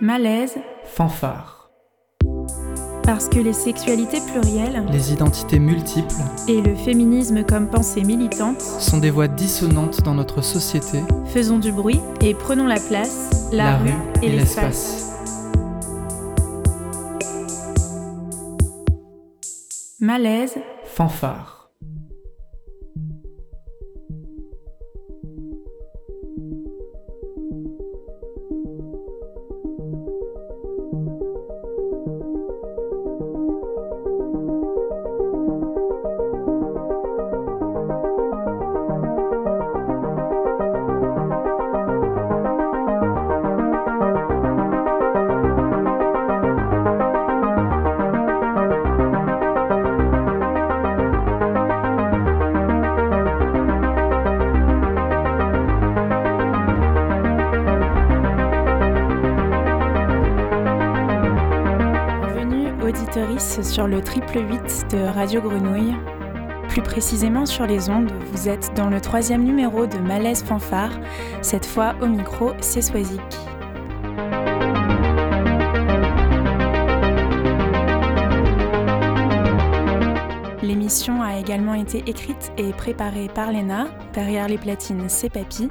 Malaise, fanfare. Parce que les sexualités plurielles, les identités multiples et le féminisme comme pensée militante sont des voix dissonantes dans notre société. Faisons du bruit et prenons la place, la, rue, et, l'espace. Malaise, fanfare. Triple 8 de Radio Grenouille. Plus précisément sur les ondes, vous êtes dans le troisième numéro de Malaise Fanfare. Cette fois au micro, c'est Swazik. Écrite et préparée par Léna, derrière les platines c'est Papy,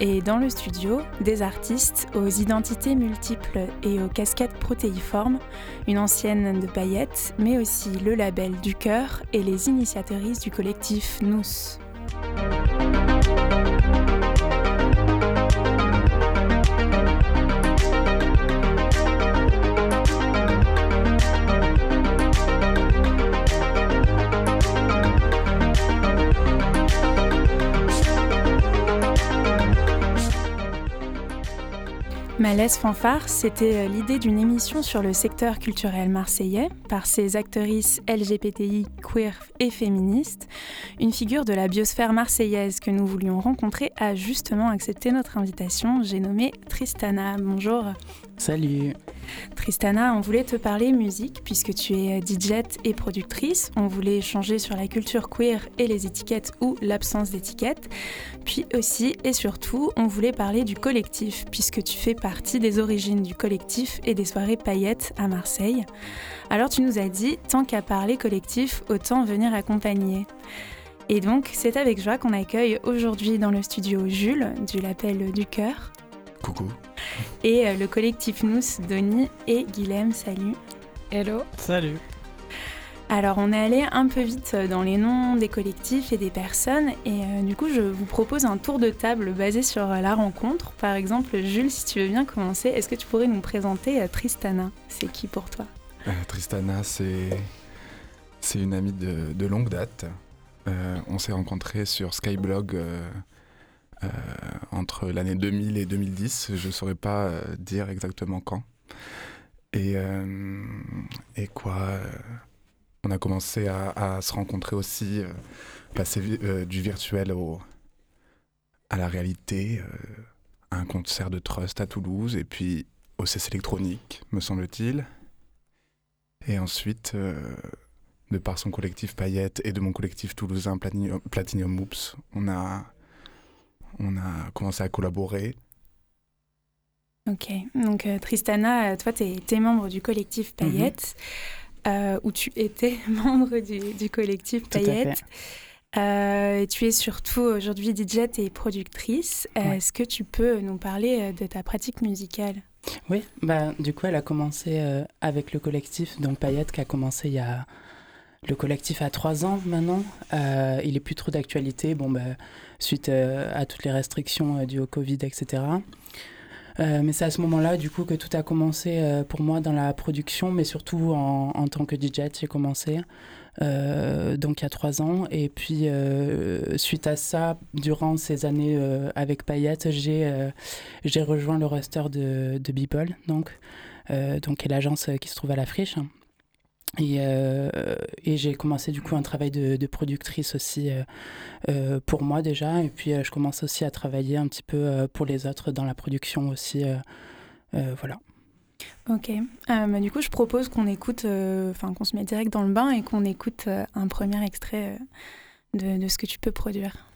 et dans le studio, des artistes aux identités multiples et aux casquettes protéiformes, une ancienne de paillettes, mais aussi le label du cœur et les initiatrices du collectif Nous. Malaise Fanfare, c'était euh, l'idée d'une émission sur le secteur culturel marseillais par ses actrices LGBTI, queer et féministes. Une figure de la biosphère marseillaise que nous voulions rencontrer a justement accepté notre invitation. J'ai nommé Tristana. Bonjour. Salut. Tristana, on voulait te parler musique puisque tu es DJ et productrice. On voulait échanger sur la culture queer et les étiquettes ou l'absence d'étiquettes. Puis aussi et surtout, on voulait parler du collectif puisque tu fais partie des origines du collectif et des soirées paillettes à Marseille. Alors tu nous as dit, tant qu'à parler collectif, autant venir accompagner. Et donc, c'est avec joie qu'on accueille aujourd'hui dans le studio Jules du L'Appel du Cœur. Coucou. Et euh, le collectif Nous, Denis et Guilhem, salut. Hello. Salut. Alors on est allé un peu vite dans les noms des collectifs et des personnes et euh, du coup je vous propose un tour de table basé sur la rencontre. Par exemple Jules, si tu veux bien commencer, est-ce que tu pourrais nous présenter euh, Tristana? C'est qui pour toi? Tristana c'est c'est une amie de, longue date. on s'est rencontrés sur Skyblog euh, entre l'année 2000 et 2010. Je ne saurais pas euh, dire exactement quand. Et, euh, quoi On a commencé à, se rencontrer aussi, passer du virtuel au, à la réalité, à un concert de Trust à Toulouse, et puis au CES électronique, me semble-t-il. Et ensuite, de par son collectif Payette et de mon collectif toulousain Platinum, Platinum Oops, on a on a commencé à collaborer. Ok, donc euh, Tristana, euh, toi, tu es, membre du collectif mhm. Payette, euh, où tu étais membre du, collectif Payette. tu es surtout aujourd'hui DJ et productrice. Est-ce que tu peux nous parler de ta pratique musicale? Oui, bah, du coup, elle a commencé avec le collectif, donc Payette, qui a commencé il y a. Le collectif a trois ans maintenant. il est plus trop d'actualité. Bon, bah suite euh, à toutes les restrictions euh, dues au Covid, etc. Euh, mais c'est à ce moment-là, du coup, que tout a commencé pour moi dans la production, mais surtout en, tant que DJ, j'ai commencé. donc il y a trois ans. Et puis, suite à ça, durant ces années avec Payette, j'ai rejoint le roster de, de Beeple, donc, qui est l'agence qui se trouve à la Friche. Et, euh, et j'ai commencé du coup un travail de, productrice aussi euh, euh, pour moi déjà. Et puis je commence aussi à travailler un petit peu pour les autres dans la production aussi. voilà. Ok. Du coup, je propose qu'on écoute, enfin qu'on se mette direct dans le bain et qu'on écoute un premier extrait de ce que tu peux produire.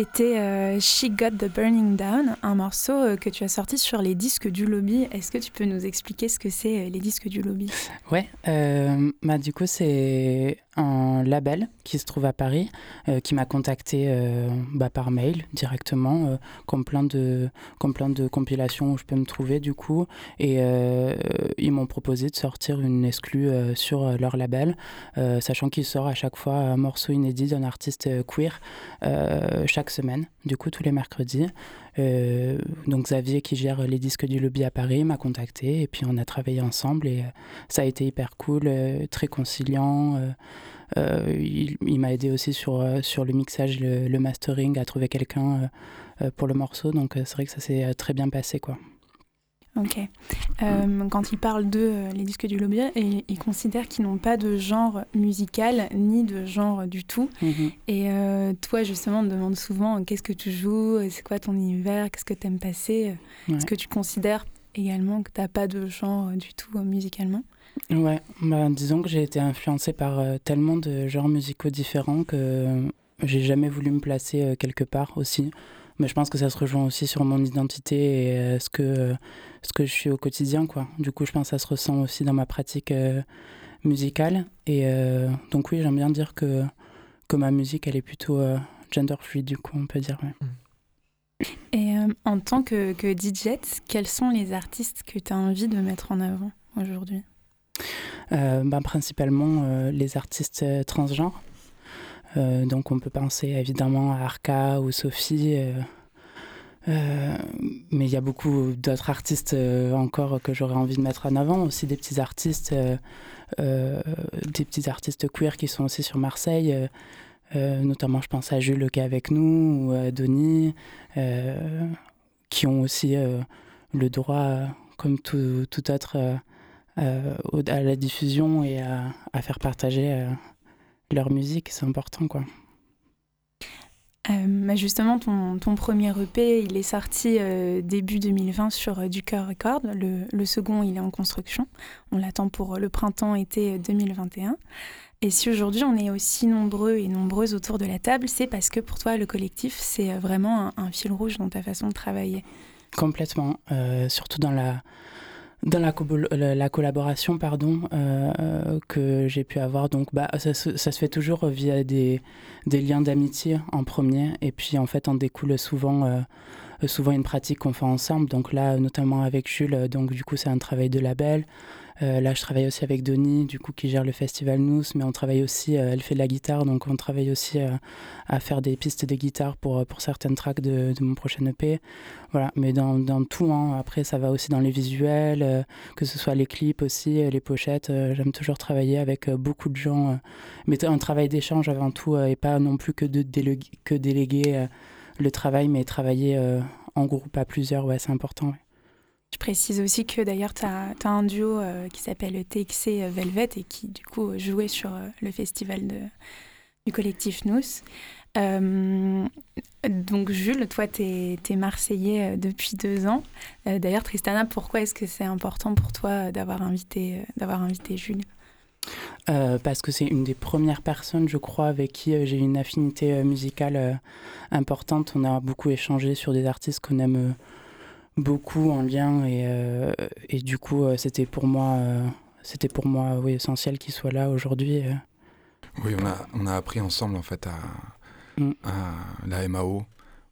C'était euh, She Got the Burning Down, un morceau euh, que tu as sorti sur les disques du lobby. Est-ce que tu peux nous expliquer ce que c'est euh, les disques du lobby? Ouais, bah, du coup, c'est un label qui se trouve à Paris, qui m'a contacté bah, par mail directement, comme, plein de, comme plein de compilations où je peux me trouver du coup. Et ils m'ont proposé de sortir une exclue sur leur label, sachant qu'il sort à chaque fois un morceau inédit d'un artiste queer chaque semaine, du coup tous les mercredis. Euh, donc Xavier qui gère les disques du lobby à Paris m'a contacté et puis on a travaillé ensemble et euh, ça a été hyper cool, euh, très conciliant. il, m'a aidé aussi sur, sur le mixage, le, mastering, à trouver quelqu'un pour le morceau. Donc c'est vrai que ça s'est très bien passé quoi. Ok. Euh, quand ils parlent de euh, les disques du lobby, ils considèrent qu'ils n'ont pas de genre musical ni de genre du tout. Mhm. Et euh, toi, justement, on te demande souvent qu'est-ce que tu joues, c'est quoi ton univers, qu'est-ce que tu aimes passer. Est-ce que tu considères également que tu n'as pas de genre du tout musicalement? Ouais, bah, disons que j'ai été influencée par tellement de genres musicaux différents que j'ai jamais voulu me placer quelque part aussi. Mais je pense que ça se rejoint aussi sur mon identité et euh, ce, que, ce que je suis au quotidien. Quoi. Du coup, je pense que ça se ressent aussi dans ma pratique euh, musicale. Et euh, donc oui, j'aime bien dire que, que ma musique, elle est plutôt gender fluid, du coup, on peut dire. Mm. Et en tant que, que DJ, quels sont les artistes que tu as envie de mettre en avant aujourd'hui? Ben, Principalement les artistes transgenres. Euh, donc on peut penser évidemment à Arca ou Sophie. Euh, euh, mais il y a beaucoup d'autres artistes encore que j'aurais envie de mettre en avant, aussi des petits artistes, des petits artistes queer qui sont aussi sur Marseille, notamment je pense à Jules qui est avec nous, ou à Denis, qui ont aussi le droit, comme tout, tout autre, à la diffusion et à faire partager leur musique, c'est important quoi. Euh, justement, ton, ton, premier EP, il est sorti euh, début 2020 sur euh, Du Cœur Record. Le, le, second, il est en construction. On l'attend pour le printemps-été 2021. Et si aujourd'hui on est aussi nombreux et nombreuses autour de la table, c'est parce que pour toi, le collectif, c'est vraiment un, fil rouge dans ta façon de travailler. Complètement. surtout dans la dans la, la, collaboration pardon, euh, que j'ai pu avoir, donc bah, ça, ça, se fait toujours via des, liens d'amitié en premier, et puis en fait on découle souvent, euh, souvent une pratique qu'on fait ensemble. Donc là, notamment avec Jules, donc du coup c'est un travail de label. Euh, là, je travaille aussi avec Denis, du coup, qui gère le festival Nous, mais on travaille aussi, euh, elle fait de la guitare, donc on travaille aussi euh, à faire des pistes de guitare pour, pour certaines tracks de, mon prochain EP. Voilà, mais dans, dans tout, hein. après, ça va aussi dans les visuels, que ce soit les clips aussi, les pochettes. J'aime toujours travailler avec beaucoup de gens, mais un travail d'échange avant tout, et pas non plus que de déléguer, que déléguer le travail, mais travailler en groupe à plusieurs, ouais, c'est important. Je précise aussi que d'ailleurs, tu as, un duo euh, qui s'appelle TXC Velvet et qui, du coup, jouait sur euh, le festival du collectif Nous. Euh, donc, Jules, toi, tu es, Marseillais depuis deux ans. d'ailleurs, Tristana, pourquoi est-ce que c'est important pour toi d'avoir invité, d'avoir invité Jules? Parce que c'est une des premières personnes, je crois, avec qui j'ai une affinité musicale importante. On a beaucoup échangé sur des artistes qu'on aime beaucoup en lien et, euh, et du coup euh, c'était pour moi euh, c'était pour moi oui, essentiel qu'il soit là aujourd'hui. Oui, on a, on a appris ensemble en fait à, mm. à, la MAO.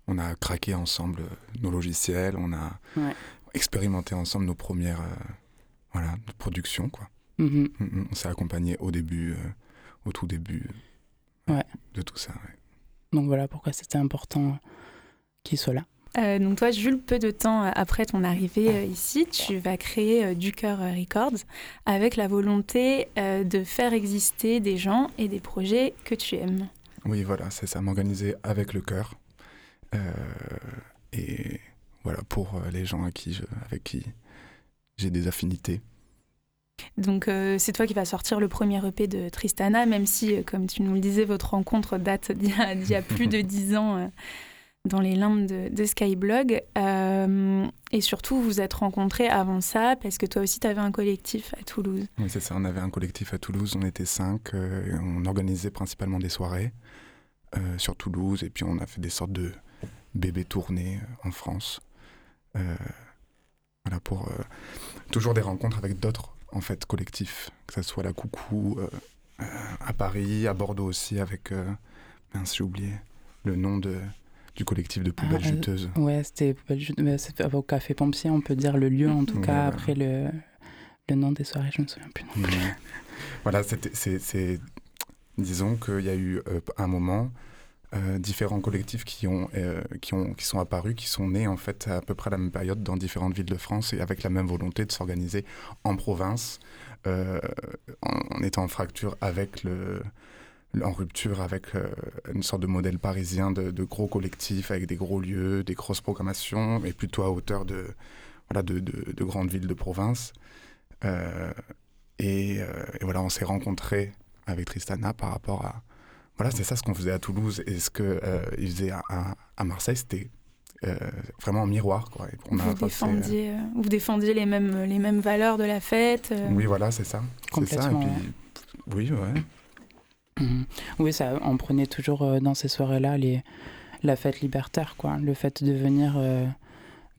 On a craqué ensemble nos logiciels, on a expérimenté ensemble nos premières voilà, productions. Quoi. Mm-hmm. Mm, mm. On s'est accompagné au début, au tout début de tout ça. Donc voilà pourquoi c'était important qu'il soit là. Euh, donc toi, Jules, peu de temps euh, après ton arrivée euh, ici, tu vas créer Du Cœur Records avec la volonté de faire exister des gens et des projets que tu aimes. Oui, voilà, c'est ça, m'organiser avec le cœur. et voilà, pour les gens avec qui, avec qui j'ai des affinités. Donc c'est toi qui vas sortir le premier EP de Tristana, même si, comme tu nous le disais, votre rencontre date d'il y, y, a plus de dix ans dans les limbes de, Skyblog. Euh, et surtout, vous êtes rencontrés avant ça parce que toi aussi, tu avais un collectif à Toulouse. Oui, c'est ça. On avait un collectif à Toulouse. On était cinq. Euh, on organisait principalement des soirées. sur Toulouse, et puis on a fait des sortes de bébés tournées en France. voilà, pour toujours des rencontres avec d'autres en fait collectifs, que ce soit la Coucou à Paris, à Bordeaux aussi, avec. j'ai oublié le nom de, du collectif de poubelles ah, juteuses. Ouais, c'était au Café Pompier, on peut dire le lieu en tout cas, après le, le nom des soirées, je me souviens plus. Non plus. voilà, c'est. Disons qu'il y a eu euh, un moment. Euh, différents collectifs qui, ont, euh, qui, ont, qui sont apparus, qui sont nés en fait à peu près à la même période dans différentes villes de France et avec la même volonté de s'organiser en province, en, en, étant en fracture avec le, en rupture avec une sorte de modèle parisien de, gros collectifs avec des gros lieux, des grosses programmations, mais plutôt à hauteur de, voilà, de, de grandes villes de province. Euh, et, voilà, on s'est rencontrés avec Tristana par rapport à. Voilà, c'est ça ce qu'on faisait à Toulouse et ce qu'il euh, faisait à, à Marseille, c'était euh, vraiment un miroir. Quoi. vous, défendiez, vous défendiez les mêmes, les mêmes valeurs de la fête Oui, voilà, c'est ça. Complètement. Ça. Et puis, oui, ouais. Mhm. Oui, ça, on prenait toujours dans ces soirées-là les, la fête libertaire, quoi. Le fait de venir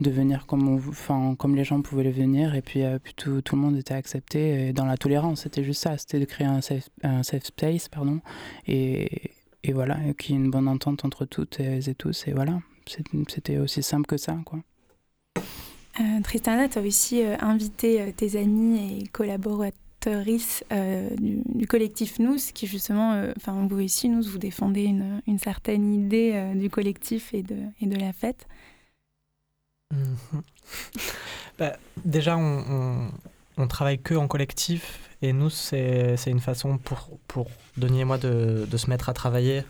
de venir comme, on, comme les gens pouvaient le venir et puis, euh, tout, tout, le monde était accepté dans la tolérance. C'était juste ça, c'était de créer un safe, space pardon, et, et voilà, qu'il y ait une bonne entente entre toutes et, tous. Et voilà, c'était aussi simple que ça. Quoi. Euh, Tristana, tu as aussi euh, invité euh, tes amis et collaborateurs du, du, collectif Nous, qui justement, enfin vous ici, Nous, vous défendez une, certaine idée du collectif et de, la fête. Mhm. bah, déjà, on, travaille que en collectif et nous, c'est une façon pour, pour Denis et moi de, se mettre à travailler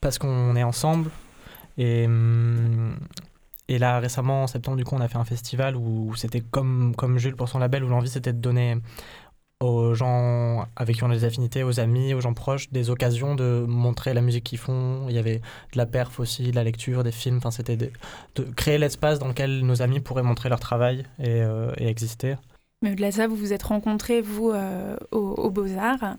parce qu'on est ensemble. Et, hum, et là, récemment, en septembre, du coup, on a fait un festival où c'était comme, comme Jules pour son label, où l'envie c'était de donner aux gens avec qui on a des affinités, aux amis, aux gens proches, des occasions de montrer la musique qu'ils font. Il y avait de la perf aussi, de la lecture, des films. Enfin, c'était de, créer l'espace dans lequel nos amis pourraient montrer leur travail et, euh, exister. Mais au-delà de ça, vous vous êtes rencontrés, vous, euh, aux Beaux-Arts.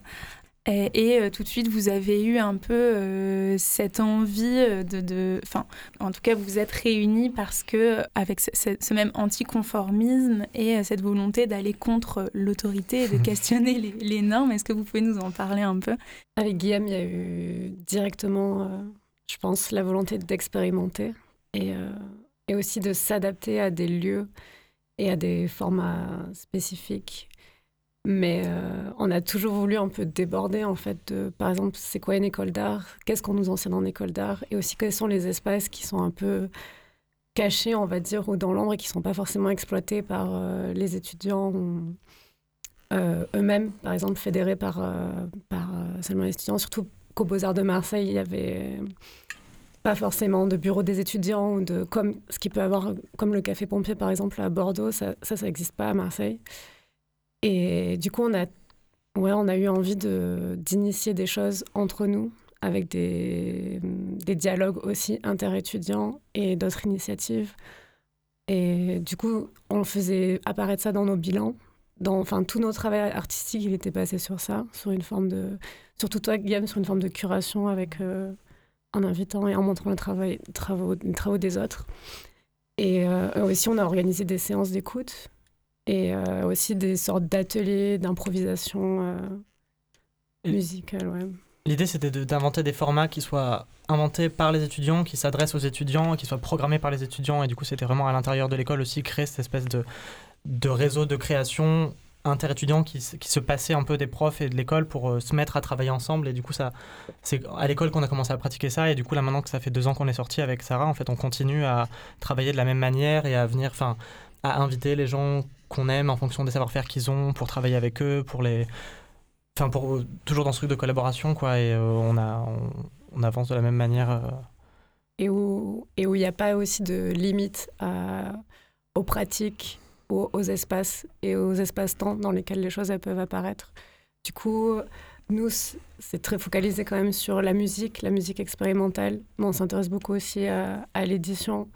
Et, euh, tout de suite, vous avez eu un peu euh, cette envie de, enfin, en tout cas, vous vous êtes réunis parce que avec ce, même anticonformisme et euh, cette volonté d'aller contre l'autorité et de questionner les, normes. Est-ce que vous pouvez nous en parler un peu? Avec Guillaume, il y a eu directement, je pense, la volonté d'expérimenter et, et aussi de s'adapter à des lieux et à des formats spécifiques mais euh, on a toujours voulu un peu déborder, en fait, de, par exemple, c'est quoi une école d'art? Qu'est-ce qu'on nous enseigne en école d'art? Et aussi, quels sont les espaces qui sont un peu cachés, on va dire, ou dans l'ombre et qui ne sont pas forcément exploités par euh, les étudiants euh, eux-mêmes, par exemple, fédérés par, seulement les étudiants. Surtout qu'au Beaux-Arts de Marseille, il y avait pas forcément de bureau des étudiants ou de comme ce qui peut avoir comme le café pompier par exemple à Bordeaux ça ça n'existe pas à Marseille et du coup, on a, ouais, on a eu envie d'initier des choses entre nous, avec des, des dialogues aussi interétudiants et d'autres initiatives. Et du coup, on faisait apparaître ça dans nos bilans. Dans, enfin, tout notre travail artistique, il était passé sur ça, sur une forme de... Surtout toi, Guillaume, sur une forme de curation avec euh, en invitant et en montrant le travail, travaux, les travaux des autres. Et euh, aussi, on a organisé des séances d'écoute et euh, aussi des sortes d'ateliers d'improvisation euh, musicale. Ouais. L'idée, c'était d'inventer des formats qui soient inventés par les étudiants, qui s'adressent aux étudiants, qui soient programmés par les étudiants. Et du coup, c'était vraiment à l'intérieur de l'école aussi créer cette espèce de, de réseau de création interétudiants qui, qui se passaient un peu des profs et de l'école pour euh, se mettre à travailler ensemble. Et du coup, ça, c'est à l'école qu'on a commencé à pratiquer ça. Et du coup, là, maintenant que ça fait deux ans qu'on est sorti avec Sarah, en fait, on continue à travailler de la même manière et à venir, enfin, à inviter les gens qu'on aime en fonction des savoir-faire qu'ils ont pour travailler avec eux, pour les. Enfin, pour, toujours dans ce truc de collaboration, quoi. Et euh, on, a, on, avance de la même manière. Euh. Et où il n'y a pas aussi de limite aux pratiques, aux, espaces et aux espaces-temps dans lesquels les choses peuvent apparaître. Du coup, nous, c'est très focalisé quand même sur la musique, la musique expérimentale, mais on s'intéresse beaucoup aussi à l'édition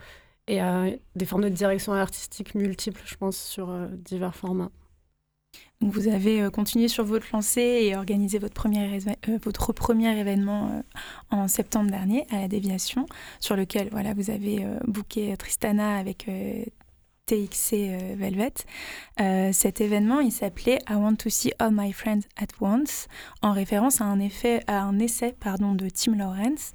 et à des formes de direction artistique multiples, je pense, sur euh, divers formats. vous avez continué sur votre lancée et organisé votre premier, votre premier événement en septembre dernier à la Déviation, sur lequel voilà, vous avez booké Tristana avec TXC euh, Velvet. Euh, cet événement, il s'appelait I Want to See All My Friends at Once, en référence à un, effet, à un essai pardon, de Tim Lawrence.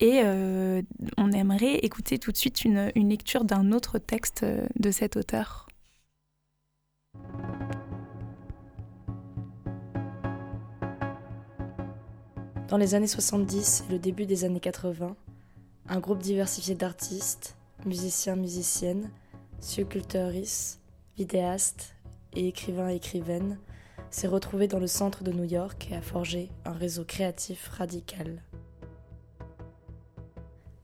Et euh, on aimerait écouter tout de suite une, une lecture d'un autre texte de cet auteur. Dans les années 70 et le début des années 80, un groupe diversifié d'artistes, musiciens, musiciennes, sculpteuriste, vidéaste et écrivain-écrivaine, s'est retrouvé dans le centre de New York et a forgé un réseau créatif radical.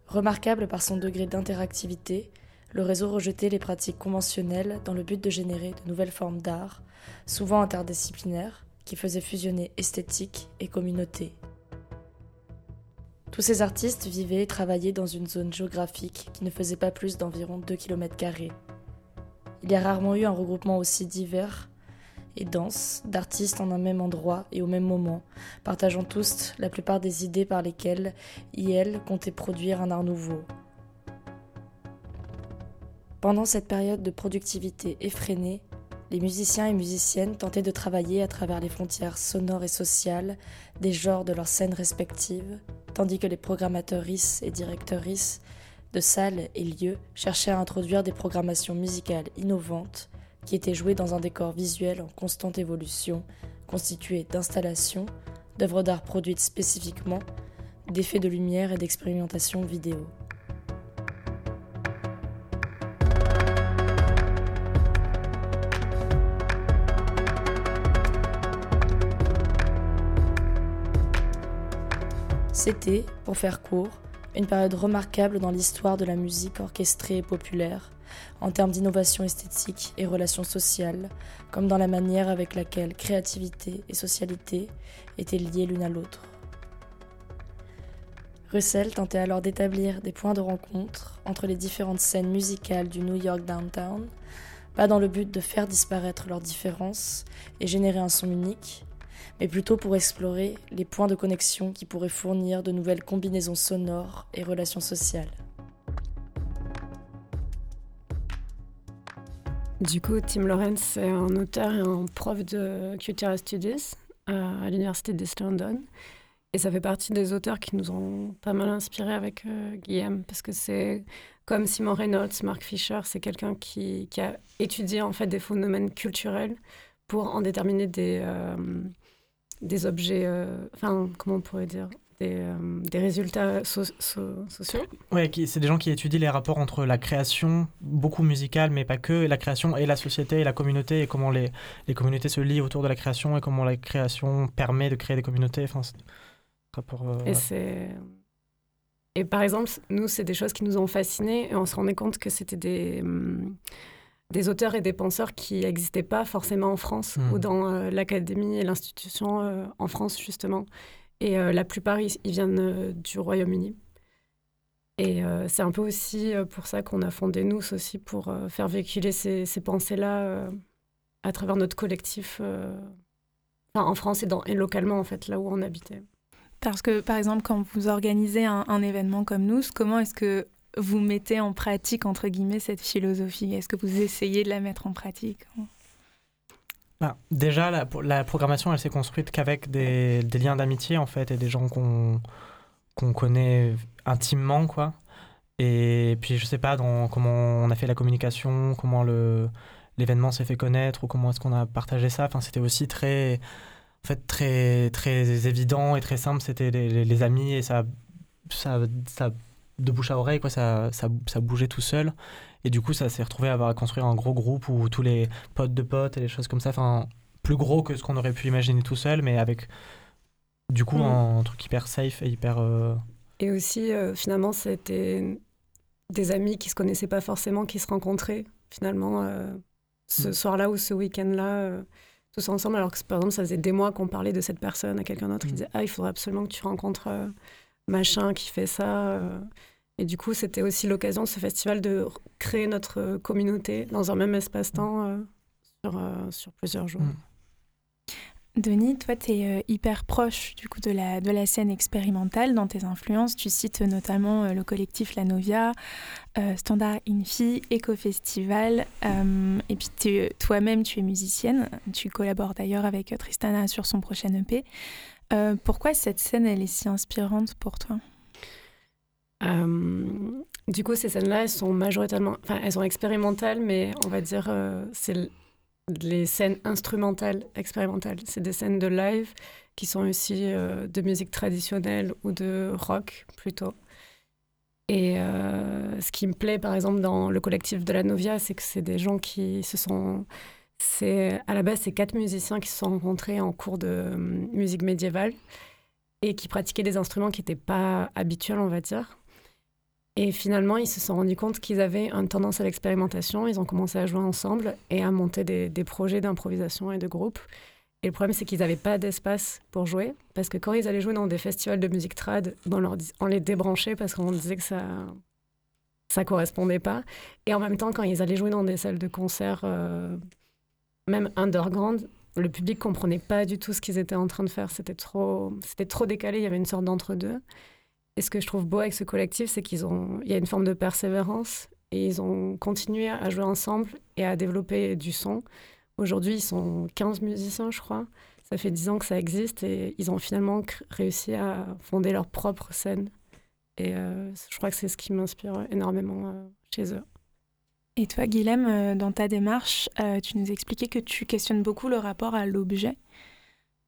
Remarquable par son degré d'interactivité, le réseau rejetait les pratiques conventionnelles dans le but de générer de nouvelles formes d'art, souvent interdisciplinaires, qui faisaient fusionner esthétique et communauté. Tous ces artistes vivaient et travaillaient dans une zone géographique qui ne faisait pas plus d'environ 2 km. Il y a rarement eu un regroupement aussi divers et dense d'artistes en un même endroit et au même moment, partageant tous la plupart des idées par lesquelles IL comptait produire un art nouveau. Pendant cette période de productivité effrénée, les musiciens et musiciennes tentaient de travailler à travers les frontières sonores et sociales des genres de leurs scènes respectives, tandis que les programmatrices et directrices de salles et lieux cherchaient à introduire des programmations musicales innovantes qui étaient jouées dans un décor visuel en constante évolution, constitué d'installations, d'œuvres d'art produites spécifiquement, d'effets de lumière et d'expérimentation vidéo. C'était, pour faire court, une période remarquable dans l'histoire de la musique orchestrée et populaire, en termes d'innovation esthétique et relations sociales, comme dans la manière avec laquelle créativité et socialité étaient liées l'une à l'autre. Russell tentait alors d'établir des points de rencontre entre les différentes scènes musicales du New York Downtown, pas dans le but de faire disparaître leurs différences et générer un son unique, mais plutôt pour explorer les points de connexion qui pourraient fournir de nouvelles combinaisons sonores et relations sociales. Du coup, Tim Lawrence est un auteur et un prof de Cultural Studies euh, à l'Université d'East London. Et ça fait partie des auteurs qui nous ont pas mal inspirés avec euh, Guillaume, parce que c'est comme Simon Reynolds, Mark Fisher, c'est quelqu'un qui, a étudié en fait des phénomènes culturels pour en déterminer des, euh, des objets, euh, enfin, comment on pourrait dire des, euh, des résultats sociaux Oui, c'est des gens qui étudient les rapports entre la création, beaucoup musicale, mais pas que, et la création et la société et la communauté, et comment les, les communautés se lient autour de la création, et comment la création permet de créer des communautés. Enfin, rapport, euh, et c'est... Et par exemple, nous, c'est des choses qui nous ont fascinés, et on se rendait compte que c'était des... Hum, des auteurs et des penseurs qui n'existaient pas forcément en France ou hmm. dans euh, l'académie et l'institution euh, en France, justement. Et euh, la plupart, ils, viennent du Royaume-Uni. Et c'est un peu aussi pour ça qu'on a fondé Nous aussi, pour faire véhiculer ces, ces pensées-là à travers notre collectif, en France et, dans, et localement, en fait, là où on habitait. Parce que, par exemple, quand vous organisez un, un événement comme nous, comment est-ce que vous mettez en pratique, entre guillemets, cette philosophie? Est-ce que vous essayez de la mettre en pratique? Bah, Déjà, la, programmation, elle s'est construite qu'avec des, liens d'amitié, en fait, et des gens qu'on qu'on connaît intimement, quoi. Et puis, je sais pas comment on a fait la communication, comment l'événement s'est fait connaître, ou comment est-ce qu'on a partagé ça. Enfin, c'était aussi très, en fait, très, très évident et très simple. C'était les, amis, et ça, ça de bouche à oreille, quoi, ça, ça, ça bougeait tout seul. Et du coup, ça s'est retrouvé à construire un gros groupe où tous les potes de potes et les choses comme ça, enfin, plus gros que ce qu'on aurait pu imaginer tout seul, mais avec du coup mm. un, truc hyper safe et hyper. Euh, et aussi, euh, finalement, c'était des amis qui se connaissaient pas forcément, qui se rencontraient finalement euh, ce mm. soir-là ou ce week-end-là. tous ensemble, alors que par exemple, ça faisait des mois qu'on parlait de cette personne à quelqu'un d'autre qui mm. disait Ah, il faudrait absolument que tu rencontres machin qui fait ça. Euh. Et du coup, c'était aussi l'occasion de ce festival de créer notre communauté dans un même espace-temps euh, sur, euh, sur, plusieurs jours. Mm. Denis, toi, tu es hyper proche du coup de la, de la scène expérimentale dans tes influences. Tu cites notamment le collectif La Novia, Standard Infi, Eco-Festival. et puis toi-même, tu es musicienne. Tu collabores d'ailleurs avec Tristana sur son prochain EP. Pourquoi cette scène, elle est si inspirante pour toi? Du coup, ces scènes-là, elles sont majoritairement... Enfin, elles sont expérimentales, mais on va dire... c'est les scènes instrumentales expérimentales. C'est des scènes de live qui sont aussi euh, de musique traditionnelle ou de rock plutôt. Et euh, ce qui me plaît, par exemple, dans le collectif de la Novia, c'est que c'est des gens qui se sont. C'est à la base, c'est quatre musiciens qui se sont rencontrés en cours de euh, musique médiévale et qui pratiquaient des instruments qui n'étaient pas habituels, on va dire. Et finalement, ils se sont rendus compte qu'ils avaient une tendance à l'expérimentation. Ils ont commencé à jouer ensemble et à monter des, projets d'improvisation et de groupe. Et le problème, c'est qu'ils n'avaient pas d'espace pour jouer. Parce que quand ils allaient jouer dans des festivals de musique trad, on, les débranchait parce qu'on disait que ça ça correspondait pas. Et en même temps, quand ils allaient jouer dans des salles de concert, euh, même underground, le public comprenait pas du tout ce qu'ils étaient en train de faire. C'était trop, c'était trop décalé. Il y avait une sorte d'entre-deux. Et ce que je trouve beau avec ce collectif, c'est qu'il y a une forme de persévérance et ils ont continué à jouer ensemble et à développer du son. Aujourd'hui, ils sont 15 musiciens, je crois. Ça fait 10 ans que ça existe et ils ont finalement réussi à fonder leur propre scène. Et euh, je crois que c'est ce qui m'inspire énormément euh, chez eux. Et toi, Guilhem, euh, dans ta démarche, tu nous expliquais que tu questionnes beaucoup le rapport à l'objet.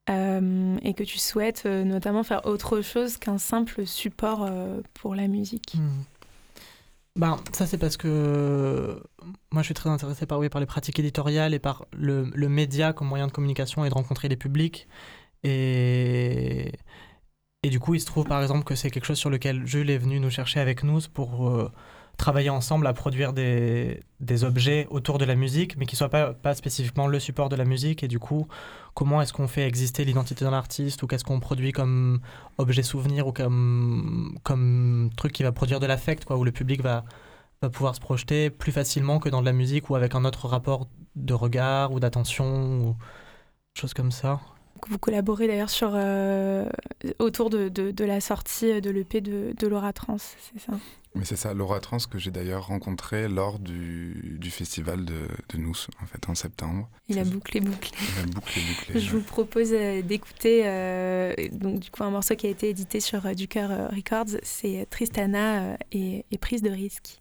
Euh, et que tu souhaites euh, notamment faire autre chose qu'un simple support euh, pour la musique. Ben, ça c'est parce que moi je suis très intéressé par, les pratiques éditoriales et par le, le, média comme moyen de communication et de rencontrer les publics. Et, et du coup il se trouve par exemple que c'est quelque chose sur lequel Jules est venu nous chercher avec nous pour travailler ensemble à produire des, des, objets autour de la musique, mais qui ne soient pas, pas spécifiquement le support de la musique. Et du coup, comment est-ce qu'on fait exister l'identité d'un artiste ou qu'est-ce qu'on produit comme objet souvenir ou comme, comme truc qui va produire de l'affect, quoi, où le public va, va pouvoir se projeter plus facilement que dans de la musique ou avec un autre rapport de regard ou d'attention ou choses comme ça. Vous collaborez d'ailleurs sur euh, autour de, de, de, la sortie de l'EP de, de Laura Trans, c'est ça? Mais c'est ça, Laura Trans que j'ai d'ailleurs rencontré lors du, du festival de, Nous, en fait, en septembre. Il a bouclé, bouclé. Il a bouclé, bouclé. Je vous propose euh, d'écouter euh, donc du coup un morceau qui a été édité sur euh, Du Cœur Records, c'est Tristana et, et Prise de risque.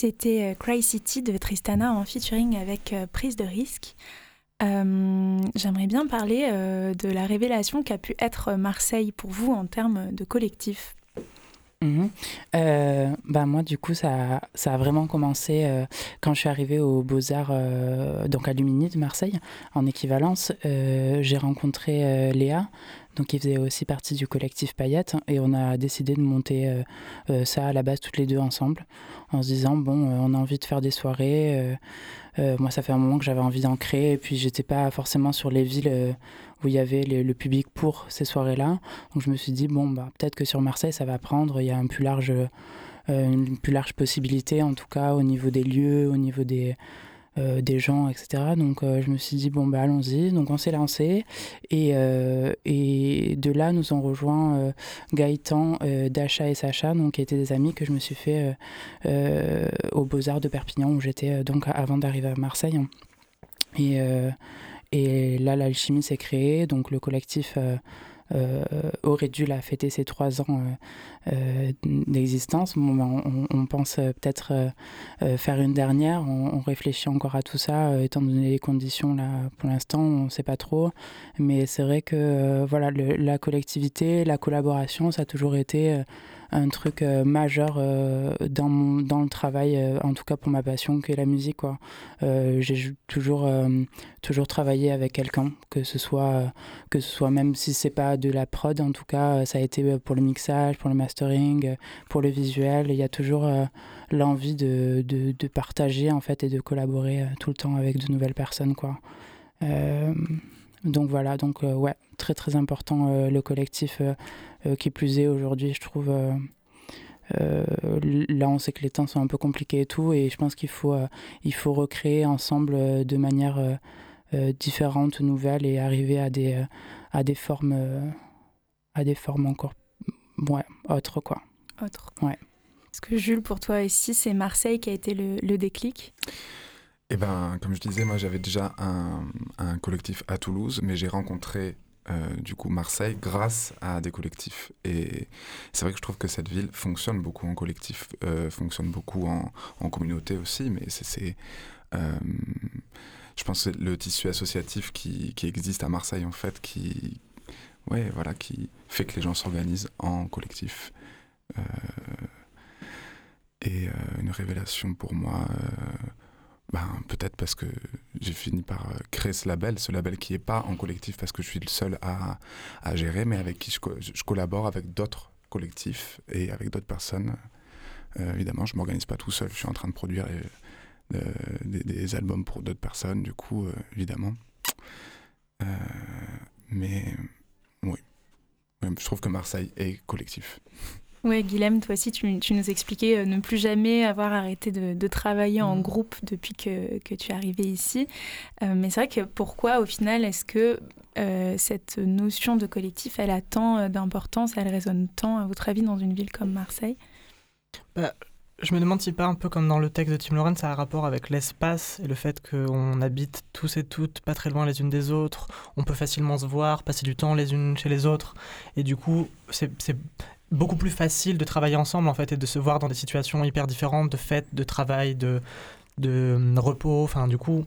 C'était Cry City de Tristana en featuring avec Prise de risque. J'aimerais bien parler de la révélation qu'a pu être Marseille pour vous en termes de collectif. Euh, bah moi, du coup, ça, ça a vraiment commencé euh, quand je suis arrivée aux Beaux-Arts, euh, donc à Lumini de Marseille, en équivalence. J'ai rencontré Léa, donc qui faisait aussi partie du collectif Payette, et on a décidé de monter ça à la base toutes les deux ensemble, en se disant, bon, on a envie de faire des soirées. moi, ça fait un moment que j'avais envie d'en créer, et puis j'étais pas forcément sur les villes où il y avait le public pour ces soirées-là. Donc je me suis dit, bon, bah, peut-être que sur Marseille, ça va prendre. Il y a un plus large, euh, une plus large possibilité, en tout cas, au niveau des lieux, au niveau des, euh, des gens, etc. Donc euh, je me suis dit, bon, bah, allons-y. Donc on s'est lancé. Et, et de là, nous ont rejoint Gaëtan, Dacha et Sacha, donc, qui étaient des amis que je me suis fait aux Beaux-Arts de Perpignan, où j'étais donc avant d'arriver à Marseille. Et, et là, l'alchimie s'est créée, donc le collectif euh, euh, aurait dû la fêter ses trois ans euh, d'existence. Ben, on, pense peut-être faire une dernière, on, réfléchit encore à tout ça, étant donné les conditions là pour l'instant, on ne sait pas trop. Mais c'est vrai que voilà, la collectivité, la collaboration, ça a toujours été un truc euh, majeur euh, dans, mon, dans le travail, euh, en tout cas pour ma passion, qui est la musique. Quoi. j'ai toujours, toujours travaillé avec quelqu'un, que ce soit, que ce soit même si c'est pas de la prod, en tout cas, ça a été pour le mixage, pour le mastering, pour le visuel. Il y a toujours l'envie de, de, partager en fait et de collaborer tout le temps avec de nouvelles personnes. Quoi. Donc voilà, donc ouais, très très important le collectif euh, qui plus est aujourd'hui, je trouve. Euh, euh, là, on sait que les temps sont un peu compliqués et tout, et je pense qu'il faut, il faut recréer ensemble de manière différente, nouvelle, et arriver à des, à des formes, à des formes encore, ouais, autres quoi. Autres. Ouais. Est-ce que Jules, pour toi ici, c'est Marseille qui a été le, le déclic? Eh ben, comme je disais, moi j'avais déjà un, collectif à Toulouse, mais j'ai rencontré euh, du coup Marseille grâce à des collectifs. Et c'est vrai que je trouve que cette ville fonctionne beaucoup en collectif, euh, fonctionne beaucoup en, communauté aussi, mais c'est... Euh, je pense que le tissu associatif qui, qui, existe à Marseille en fait, qui, ouais, voilà, qui fait que les gens s'organisent en collectif. et une révélation pour moi ben, Peut-être parce que j'ai fini par euh, créer ce label, ce label qui n'est pas en collectif parce que je suis le seul à, à gérer, mais avec qui je, je collabore avec d'autres collectifs et avec d'autres personnes. Euh, évidemment, je m'organise pas tout seul, je suis en train de produire euh, des, albums pour d'autres personnes, du coup, évidemment. mais oui, je trouve que Marseille est collectif. Oui, Guilhem, toi aussi, tu, nous expliquais euh, ne plus jamais avoir arrêté de, travailler en mm. groupe depuis que, tu es arrivé ici. Euh, mais c'est vrai que pourquoi, au final, est-ce que euh, cette notion de collectif, elle a tant d'importance, elle résonne tant, à votre avis, dans une ville comme Marseille? Bah, Je me demande si pas un peu comme dans le texte de Tim Loren, ça a un rapport avec l'espace et le fait qu'on habite tous et toutes pas très loin les unes des autres, on peut facilement se voir, passer du temps les unes chez les autres. Et du coup, c'est beaucoup plus facile de travailler ensemble en fait et de se voir dans des situations hyper différentes de fêtes, de travail, de, de euh, repos. Enfin, du coup,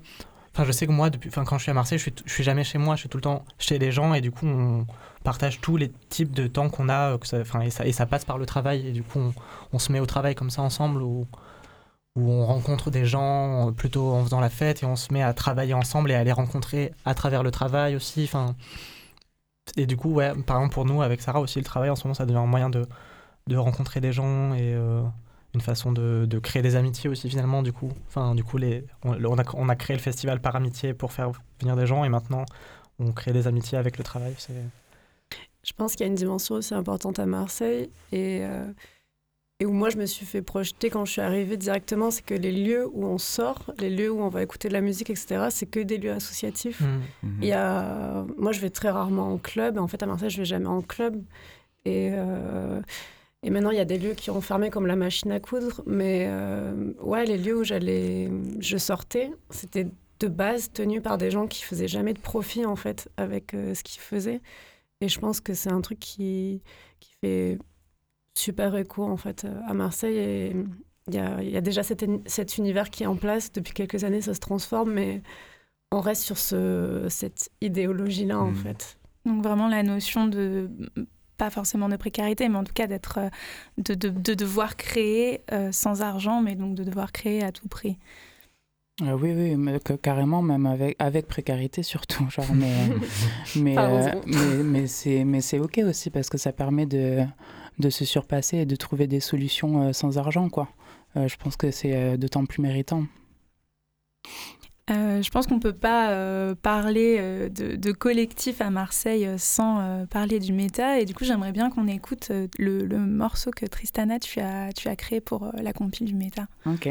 enfin, je sais que moi, depuis, enfin, quand je suis à Marseille, je suis, je suis jamais chez moi, je suis tout le temps chez les gens et du coup, on partage tous les types de temps qu'on a. Ça, enfin, et, ça, et ça passe par le travail et du coup, on, on se met au travail comme ça ensemble où, où on rencontre des gens plutôt en faisant la fête et on se met à travailler ensemble et à les rencontrer à travers le travail aussi. Enfin, et du coup, ouais, par exemple, pour nous, avec Sarah aussi, le travail en ce moment, ça devient un moyen de, de rencontrer des gens et euh, une façon de, de, créer des amitiés aussi, finalement, du coup. Enfin, du coup, les, on, a, on a créé le festival par amitié pour faire venir des gens et maintenant, on crée des amitiés avec le travail. Je pense qu'il y a une dimension aussi importante à Marseille et. Euh, et où moi je me suis fait projeter quand je suis arrivée directement, c'est que les lieux où on sort, les lieux où on va écouter de la musique, etc., c'est que des lieux associatifs. Mmh. Mmh. Il y a... Moi je vais très rarement en club, en fait à Marseille je vais jamais en club. Et, euh, et maintenant il y a des lieux qui ont fermé comme la machine à coudre, mais euh, ouais, les lieux où j'allais, je sortais, c'était de base tenu par des gens qui faisaient jamais de profit en fait avec euh, ce qu'ils faisaient. Et je pense que c'est un truc qui, qui fait super écho en fait à Marseille et, il y a, déjà cet, cet, univers qui est en place. Depuis quelques années, ça se transforme, mais on reste sur ce, cette idéologie-là, en mmh. fait. Donc vraiment la notion de pas forcément de précarité, mais en tout cas d'être, euh, de, de, de, devoir créer euh, sans argent, mais donc de devoir créer à tout prix. Euh, oui, oui, mais carrément, même avec, avec précarité surtout. Genre, mais, mais, mais, mais, c'est, mais c'est OK aussi parce que ça permet de, de se surpasser et de trouver des solutions sans argent. Quoi. je pense que c'est d'autant plus méritant. Euh, je pense qu'on ne peut pas euh, parler euh, de, collectif à Marseille sans parler du méta. Et du coup, j'aimerais bien qu'on écoute le, le, morceau que Tristana, tu as, tu as créé pour la compile du méta. Ok.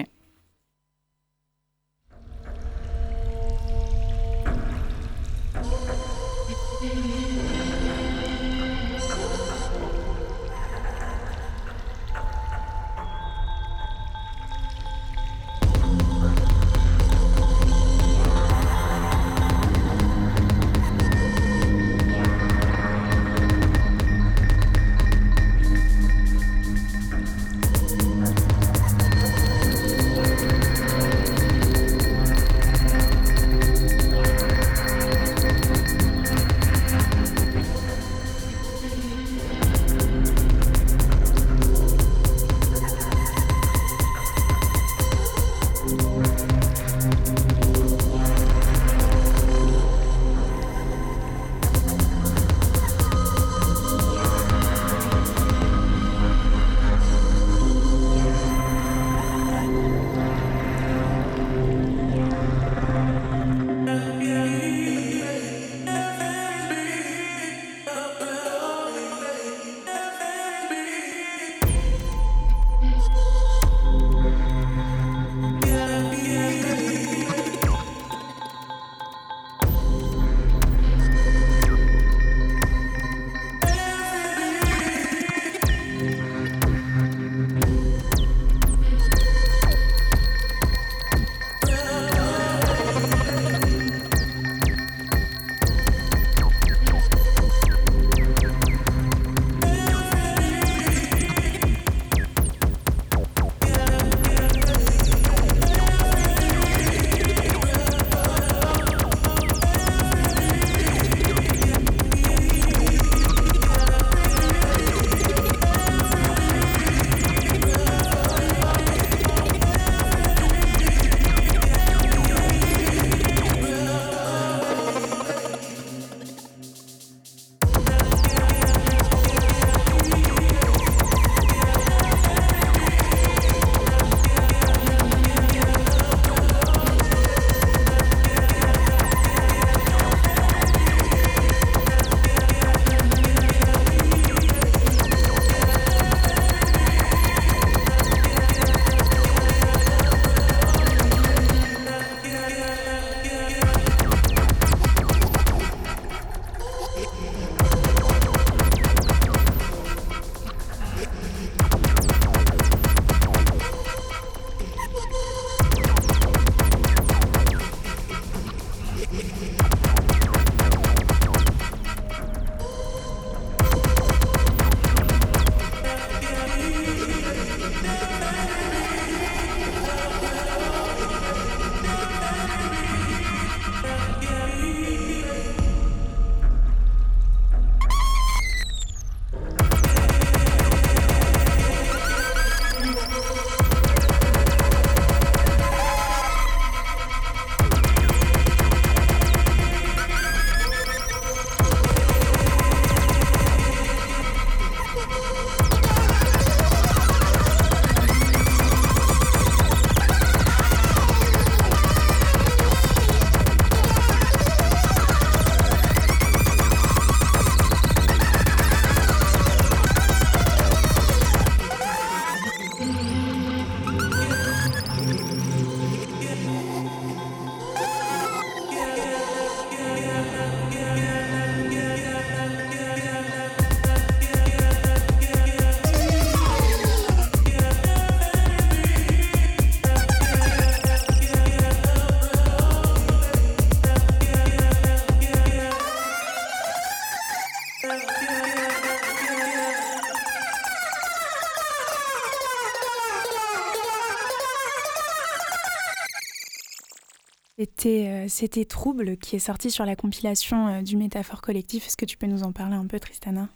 C'était Trouble qui est sorti sur la compilation du Métaphore Collectif. Est-ce que tu peux nous en parler un peu, Tristana?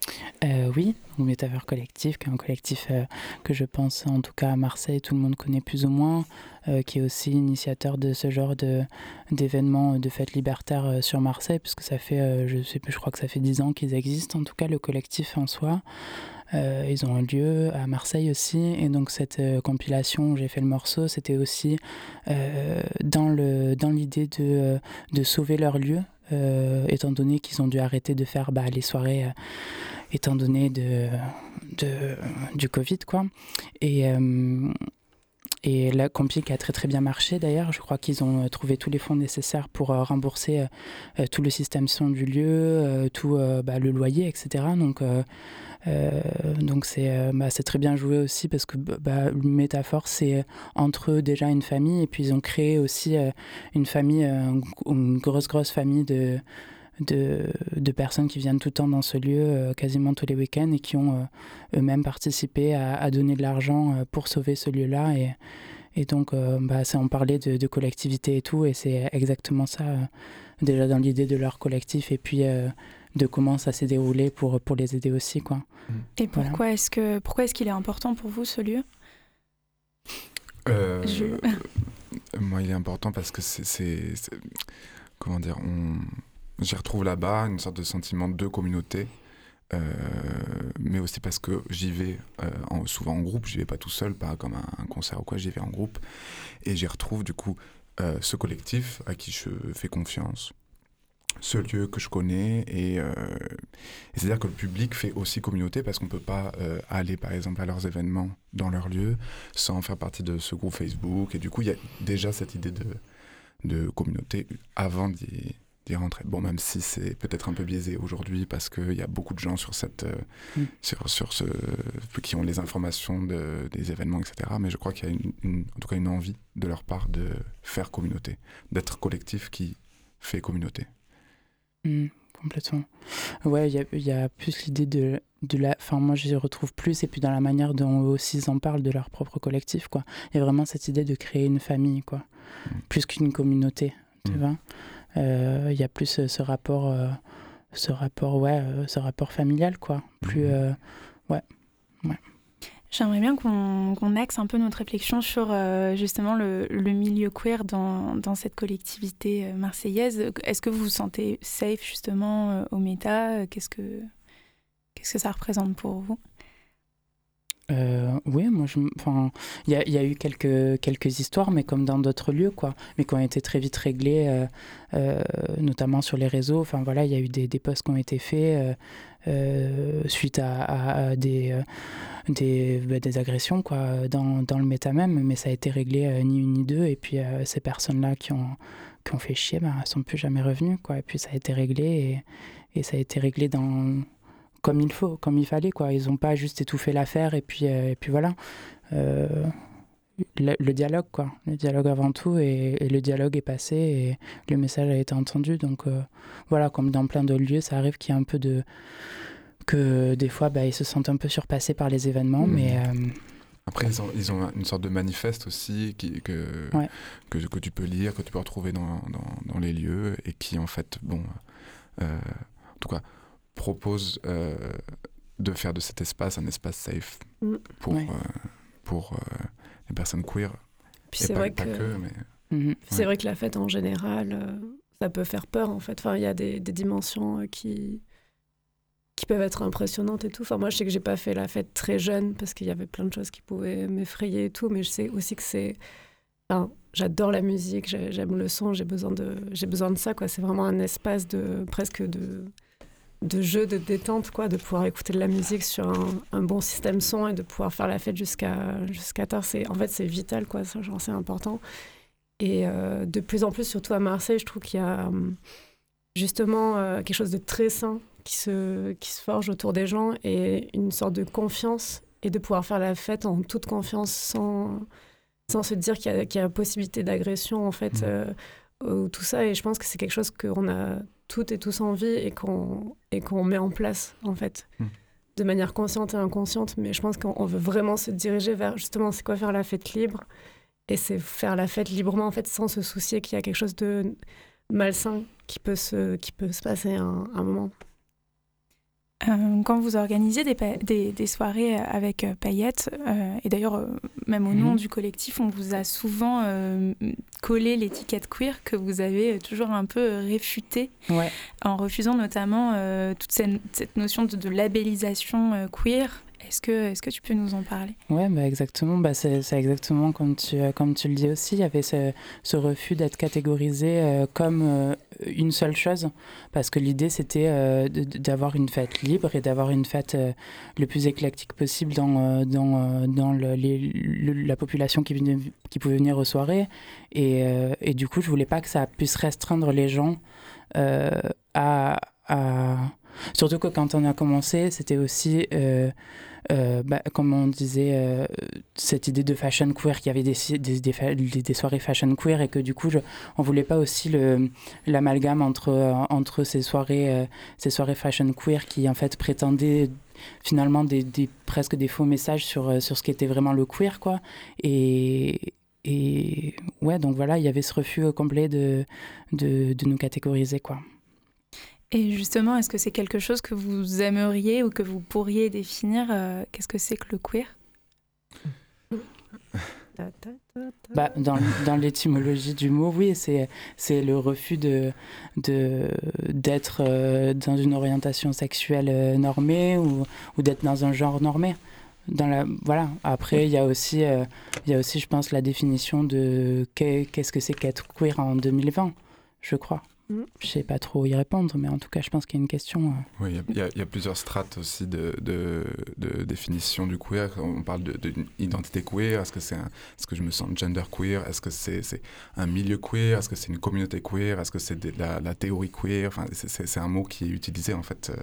Oui, Métaphore Collectif, qui est un collectif que je pense, en tout cas à Marseille, tout le monde connaît plus ou moins. Euh, qui est aussi initiateur de ce genre d'événements, de, fêtes libertaires euh, sur Marseille, puisque ça fait, euh, je sais plus, je crois que ça fait dix ans qu'ils existent, en tout cas le collectif en soi. Ils ont un lieu à Marseille aussi, et donc cette compilation où j'ai fait le morceau, c'était aussi dans l'idée dans de, de sauver leur lieu, étant donné qu'ils ont dû arrêter de faire bah, les soirées, étant donné de, de, du Covid. Quoi. Et, et la Compic a très très bien marché d'ailleurs. Je crois qu'ils ont euh, trouvé tous les fonds nécessaires pour euh, rembourser euh, tout le système son du lieu, tout bah, le loyer, etc. Donc donc c'est bah, très bien joué aussi parce que bah, métaphore c'est entre eux déjà une famille et puis ils ont créé aussi une famille, une grosse grosse famille de, de, de, personnes qui viennent tout le temps dans ce lieu, euh, quasiment tous les week-ends, et qui ont euh, eux-mêmes participé à, à, donner de l'argent euh, pour sauver ce lieu-là. Et, et donc, bah, ça, on parlait de, de, collectivité et tout, et c'est exactement ça, déjà dans l'idée de leur collectif, et puis de comment ça s'est déroulé pour, pour les aider aussi. Quoi. Et pourquoi est-ce que pourquoi est-ce qu'il est important pour vous, ce lieu? Moi, il est important parce que c'est... Comment dire on J'y retrouve là-bas une sorte de sentiment de communauté, euh, mais aussi parce que j'y vais euh, souvent en groupe, j'y vais pas tout seul, pas comme un, concert ou quoi, j'y vais en groupe, et j'y retrouve du coup euh, ce collectif à qui je fais confiance, ce lieu que je connais, et, c'est-à-dire que le public fait aussi communauté parce qu'on peut pas aller par exemple à leurs événements dans leur lieu sans faire partie de ce groupe Facebook, et du coup il y a déjà cette idée de, de communauté avant d'y d'y rentrer. Bon, même si c'est peut-être un peu biaisé aujourd'hui parce qu'il y a beaucoup de gens sur cette, euh, mm. sur, sur ce, qui ont les informations de, des événements, etc. Mais je crois qu'il y a une, en tout cas une envie de leur part de faire communauté, d'être collectif qui fait communauté. Mm, complètement. Ouais, il y, y a, plus l'idée de, de la. Enfin, moi, je retrouve plus, et puis dans la manière dont eux aussi ils en parlent de leur propre collectif, quoi. Il y a vraiment cette idée de créer une famille, quoi. Mm. Plus qu'une communauté, tu vois. Euh, il y a plus euh, ce rapport, euh, ce rapport, ouais, ce rapport familial, quoi. Plus, mhm. ouais, ouais. J'aimerais bien qu'on axe un peu notre réflexion sur justement le, le, milieu queer dans, dans cette collectivité marseillaise. Est-ce que vous vous sentez safe justement au méta Qu'est-ce que qu'est-ce que ça représente pour vous? Euh, oui, moi, enfin, il y a, eu quelques, histoires, mais comme dans d'autres lieux, quoi, mais qui ont été très vite réglées, euh, euh, notamment sur les réseaux. Enfin, voilà, il y a eu des, des posts qui ont été faits suite à, bah, des, agressions, quoi, dans, le méta même, mais ça a été réglé ni une ni deux. Et puis, ces personnes-là qui ont, fait chier, bah, sont plus jamais revenues, quoi. Et puis, ça a été réglé et ça a été réglé dans comme il faut, comme il fallait. Quoi. Ils n'ont pas juste étouffé l'affaire et puis, euh, et puis voilà. Euh, le, dialogue, quoi. Le dialogue avant tout, et, le dialogue est passé et le message a été entendu. Donc euh, voilà, comme dans plein de lieux, ça arrive qu'il y ait un peu de. que des fois, bah, ils se sentent un peu surpassés par les événements, mmh. mais. Après, ils ont, ils ont, une sorte de manifeste aussi qui, que, que, que, tu peux lire, que tu peux retrouver dans, dans, dans les lieux et qui, en fait, bon, en tout cas, propose euh, de faire de cet espace un espace safe mm. pour, euh, pour euh, les personnes queer. Puis c'est vrai, que... Mm-hmm. c'est vrai que la fête en général, ça peut faire peur en fait. Enfin, il y a des, des dimensions qui qui peuvent être impressionnantes et tout. Enfin, moi, je sais que j'ai pas fait la fête très jeune parce qu'il y avait plein de choses qui pouvaient m'effrayer et tout, mais je sais aussi que c'est. Enfin, j'adore la musique, j'aime le son, j'ai besoin de, j'ai besoin de ça, quoi. C'est vraiment un espace de presque de de jeu, de détente, quoi, de pouvoir écouter de la musique sur un, bon système son et de pouvoir faire la fête jusqu'à jusqu'à tard. C'est en fait c'est vital, quoi. Ça, genre c'est important. Et euh, de plus en plus, surtout à Marseille, je trouve qu'il y a hum, justement euh, quelque chose de très sain qui se qui se forge autour des gens et une sorte de confiance et de pouvoir faire la fête en toute confiance sans sans se dire qu'il y, a, a possibilité d'agression en fait. Mmh. Euh, ou tout ça et je pense que c'est quelque chose qu'on a toutes et tous envie et qu'on et qu'on met en place en fait hmm. de manière consciente et inconsciente mais je pense qu'on veut vraiment se diriger vers justement c'est quoi faire la fête libre? Et c'est faire la fête librement, en fait, sans se soucier qu'il y a quelque chose de malsain qui peut se, qui peut se passer à un, un moment. Euh, quand vous organisez des, des, des soirées avec euh, Payette, euh, et d'ailleurs euh, même au nom Mhm. du collectif, on vous a souvent euh, collé l'étiquette queer que vous avez toujours un peu réfutée Ouais. en refusant notamment euh, toute cette, cette notion de, de labellisation euh, queer. Est-ce que, est que tu peux nous en parler? Ouais, bah exactement. Bah c'est exactement comme tu, euh, comme tu le dis aussi. Il y avait ce, refus d'être catégorisé euh, comme euh, une seule chose. Parce que l'idée, c'était euh, d'avoir une fête libre et d'avoir une fête le plus éclectique possible dans, dans, dans la population qui, pouvait venir aux soirées. Et, et du coup, je voulais pas que ça puisse restreindre les gens à, à- Surtout que quand on a commencé, c'était aussi. euh, euh, bah, comme on disait, euh, cette idée de fashion queer, qu'il y avait des, des, des, des- soirées fashion queer et que du coup, je, on voulait pas aussi l'amalgame entre, entre ces, soirées, ces soirées fashion queer qui en fait prétendaient finalement des, presque des faux messages sur, sur ce qu'était vraiment le queer, quoi. Et, et ouais, donc voilà, il y avait ce refus complet de, de, de nous catégoriser, quoi. Et justement, est-ce que c'est quelque chose que vous aimeriez ou que vous pourriez définir euh, Qu'est-ce que c'est que le queer? Bah, dans l'étymologie du mot, oui, c'est c'est le refus de d'être euh, dans une orientation sexuelle euh, normée ou, d'être dans un genre normé. Dans la voilà. Après, il y a aussi y a aussi, je pense, la définition de qu'est- qu'est-ce que c'est qu'être queer en 2020, je crois. Mm. Je sais pas trop y répondre, mais en tout cas, je pense qu'il y a une question. euh, Oui, il y a- y, y plusieurs strates aussi de, de, de définition du queer. On parle d'une identité queer. Est-ce que c'est est-ce que je me sens gender queer? Est-ce que c'est un milieu queer? Est-ce que c'est une communauté queer? Est-ce que c'est de la, la théorie queer? Enfin, c'est- un mot qui est utilisé en fait euh,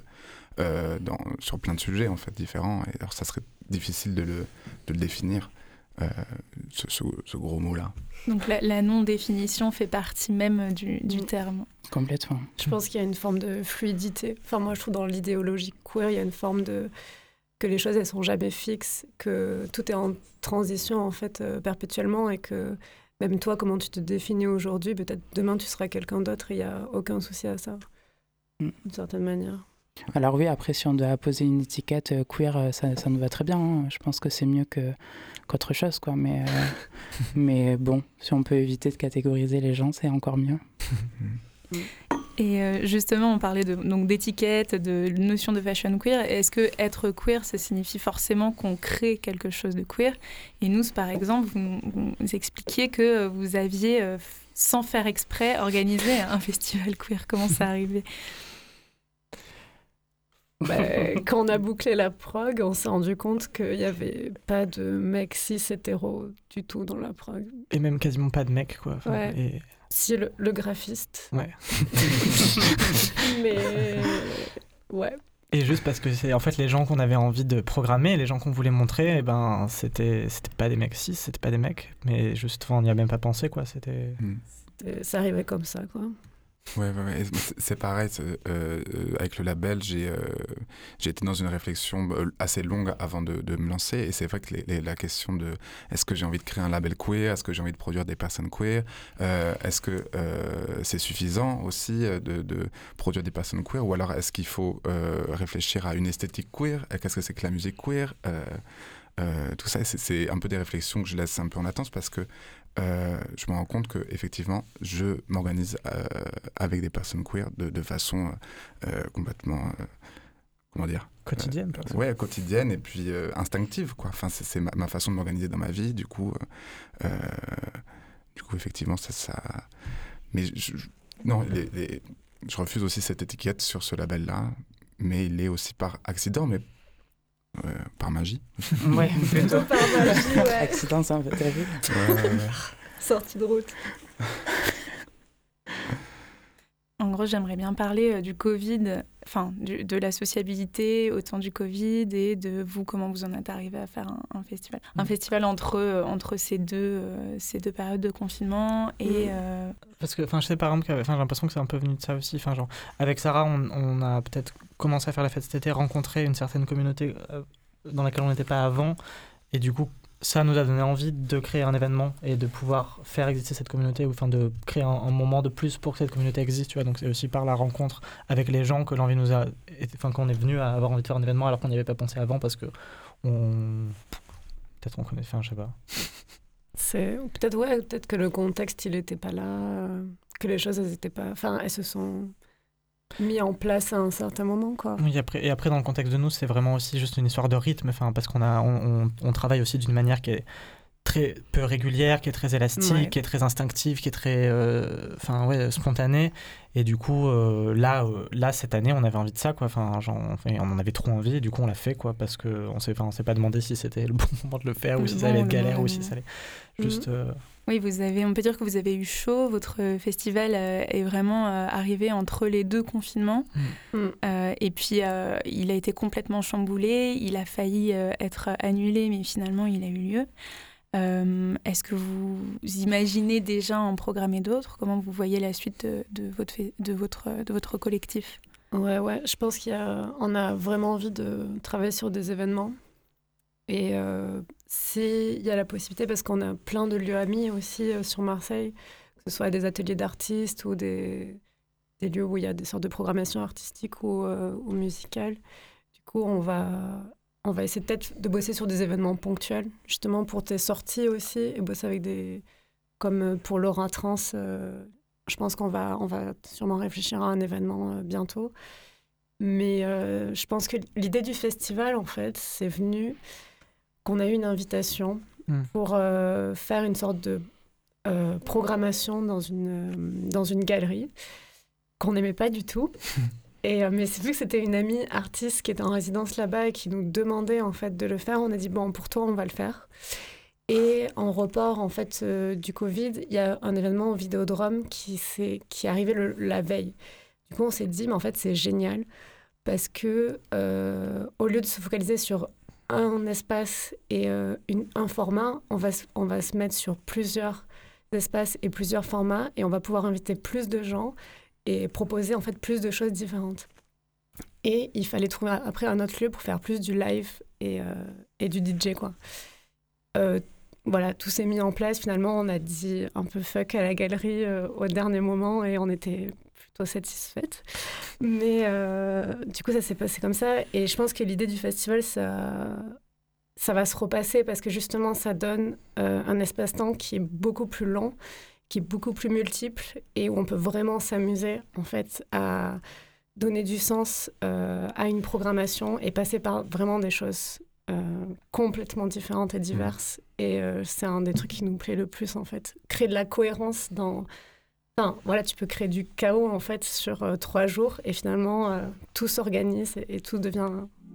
euh, dans, sur plein de sujets en fait différents. Et alors, ça serait difficile de le, de le définir. Euh, ce, ce- ce gros mot-là. Donc la, la non-définition fait partie même du, du Mm. terme. complètement. Je pense qu'il y a une forme de fluidité. Enfin, moi, je trouve dans l'idéologie queer, il y a une forme de que les choses elles sont jamais fixes, que tout est en transition en fait euh, perpétuellement et que même toi, comment tu te définis aujourd'hui, peut-être demain tu seras quelqu'un d'autre. Il y a aucun souci à ça, Mm. d'une certaine manière. Alors oui, après, si on doit poser une étiquette euh, queer, euh, ça, ça nous va très bien. hein. Je pense que c'est mieux que qu'autre chose, quoi. Mais, euh, mais bon, si on peut éviter de catégoriser les gens, c'est encore mieux. Et euh, justement, on parlait de, donc d'étiquette, de notion de fashion queer. Est-ce que être queer, ça signifie forcément qu'on crée quelque chose de queer? Et nous, par exemple, vous, nous expliquiez que vous aviez, euh, sans faire exprès, organisé un festival queer. Comment ça arrivé Bah, quand on a bouclé la prog, on s'est rendu compte qu'il n'y avait pas de mecs cis hétéros du tout dans la prog. Et même quasiment pas de mecs, quoi. Enfin, Ouais. et- Si le, le graphiste. Ouais. Mais ouais. Et juste parce que c'est en fait les gens qu'on avait envie de programmer, les gens qu'on voulait montrer, eh ben c'était c'était pas des mecs cis, c'était pas des mecs, mais juste enfin, on n'y a même pas pensé quoi. C'était Mm. Et Ça arrivait comme ça, quoi. Ouais, ouais, ouais. C'est- pareil, euh, avec le label, j'ai euh, été dans une réflexion euh, assez longue avant de, me lancer. Et c'est vrai que la question de est-ce que j'ai envie de créer un label queer? Est-ce que j'ai envie de produire des personnes queer? Euh, Est-ce que euh, c'est suffisant aussi de, de produire des personnes queer? Ou alors est-ce qu'il faut réfléchir à une esthétique queer? Qu'est-ce que c'est que la musique queer? Tout ça, c'est un peu des réflexions que je laisse un peu en attente parce que euh, je me rends compte que effectivement, je m'organise euh, avec des personnes queer de, de façon euh, complètement, comment dire, quotidienne. par exemple. ouais, quotidienne et puis instinctive, quoi. Enfin, c'est ma, ma façon de m'organiser dans ma vie. Du coup, du coup, effectivement, ça, ça. Mais je, je- non, les- les- je refuse aussi cette étiquette sur ce label-là, mais il est aussi par accident, mais euh, par magie. Ouais, plutôt. par magie, ouais. Accident, ça, t'as vu Ouais, ouais, ouais. Sortie de route. En gros, j'aimerais bien parler euh, du Covid, enfin du- de la sociabilité au temps du Covid et de vous, comment vous en êtes arrivé à faire un, un festival. Un Mm. festival entre, euh, entre ces, deux, euh, ces deux périodes de confinement et... Mm. euh, Parce que enfin je sais par exemple j'ai l'impression que c'est un peu venu de ça aussi. Enfin genre avec Sarah on, on a peut-être commencé à faire la fête cet été, rencontré une certaine communauté dans laquelle on n'était pas avant et du coup ça nous a donné envie de créer un événement et de pouvoir faire exister cette communauté, ou enfin de créer un, moment de plus pour que cette communauté existe, tu vois. Donc c'est aussi par la rencontre avec les gens que l'envie nous a, enfin qu'on est venu à avoir envie de faire un événement alors qu'on n'y avait pas pensé avant parce que on, peut-être on connaît, enfin je sais pas. C'est peut-être ouais, peut-être que le contexte il était pas là, que les choses elles étaient pas, enfin elles se sont mis en place à un certain moment. Quoi. Oui, après, et après, dans le contexte de nous, c'est vraiment aussi juste une histoire de rythme, enfin, parce qu'on a, on, on, travaille aussi d'une manière qui est très peu régulière, qui est très élastique, qui est très instinctive, qui est très euh, enfin ouais, spontanée. Et du coup, euh, là, euh, là, cette année, on avait envie de ça, quoi. Enfin, genre, on en avait trop envie, et du coup, on l'a fait, quoi, parce qu'on s'est, on s'est pas demandé si c'était le bon moment de le faire, ou si ça allait être galère, ou si ça allait juste. Mhm. Oui, vous avez, on peut dire que vous avez eu chaud. Votre festival est vraiment arrivé entre les deux confinements. Mm. Mm. et puis, il a été complètement chamboulé. Il a failli être annulé, mais finalement, il a eu lieu. Euh, est-ce que vous imaginez déjà en programmer d'autres? Comment vous voyez la suite de, votre, collectif? Ouais, ouais, je pense qu'on a, vraiment envie de travailler sur des événements. Et euh, s'il y a la possibilité, parce qu'on a plein de lieux amis aussi euh, sur Marseille, que ce soit des ateliers d'artistes ou des, lieux où il y a des sortes de programmation artistique ou, ou musicale, du coup, on va on va essayer peut-être de bosser sur des événements ponctuels, justement pour tes sorties aussi, et bosser avec des. Comme euh, pour Laura Trans, euh, je pense qu'on va, on va sûrement réfléchir à un événement euh, bientôt. Mais je pense que l'idée du festival, en fait, c'est venu qu'on a eu une invitation hmm. pour faire une sorte de programmation dans une, dans une galerie qu'on n'aimait pas du tout. Euh, mais c'est vu que c'était une amie artiste qui était en résidence là-bas et qui nous demandait en fait de le faire, on a dit bon pour toi on va le faire. Et en report en fait euh, du Covid, il y a un événement au Vidéodrome qui est qui est arrivé la veille. Du coup on s'est dit mais en fait c'est génial parce que euh, au lieu de se focaliser sur un espace et un format, on va, on va se mettre sur plusieurs espaces et plusieurs formats et on va pouvoir inviter plus de gens et proposer en fait plus de choses différentes. Et il fallait trouver après un autre lieu pour faire plus du live et, euh, du DJ quoi. Euh, voilà, tout s'est mis en place. Finalement, on a dit un peu fuck à la galerie euh, au dernier moment et on était plutôt satisfaite. Mais du coup, ça s'est passé comme ça. Et je pense que l'idée du festival, ça, ça va se repasser parce que justement, ça donne un espace-temps qui est beaucoup plus long qui est beaucoup plus multiple et où on peut vraiment s'amuser en fait à donner du sens euh, à une programmation et passer par vraiment des choses euh, complètement différentes et diverses. Et euh, c'est un des trucs qui nous plaît le plus en fait. Créer de la cohérence dans... Enfin, voilà, tu peux créer du chaos en fait sur trois jours et finalement tout s'organise et tout devient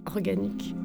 organique.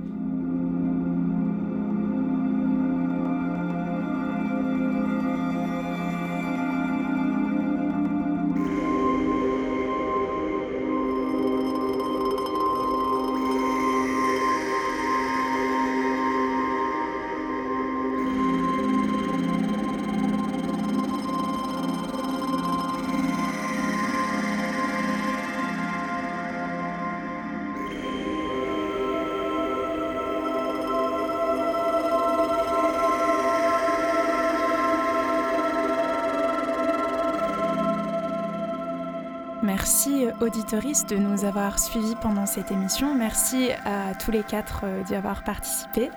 Merci auditoris de nous avoir suivis pendant cette émission. Merci à tous les quatre euh, d'y avoir participé.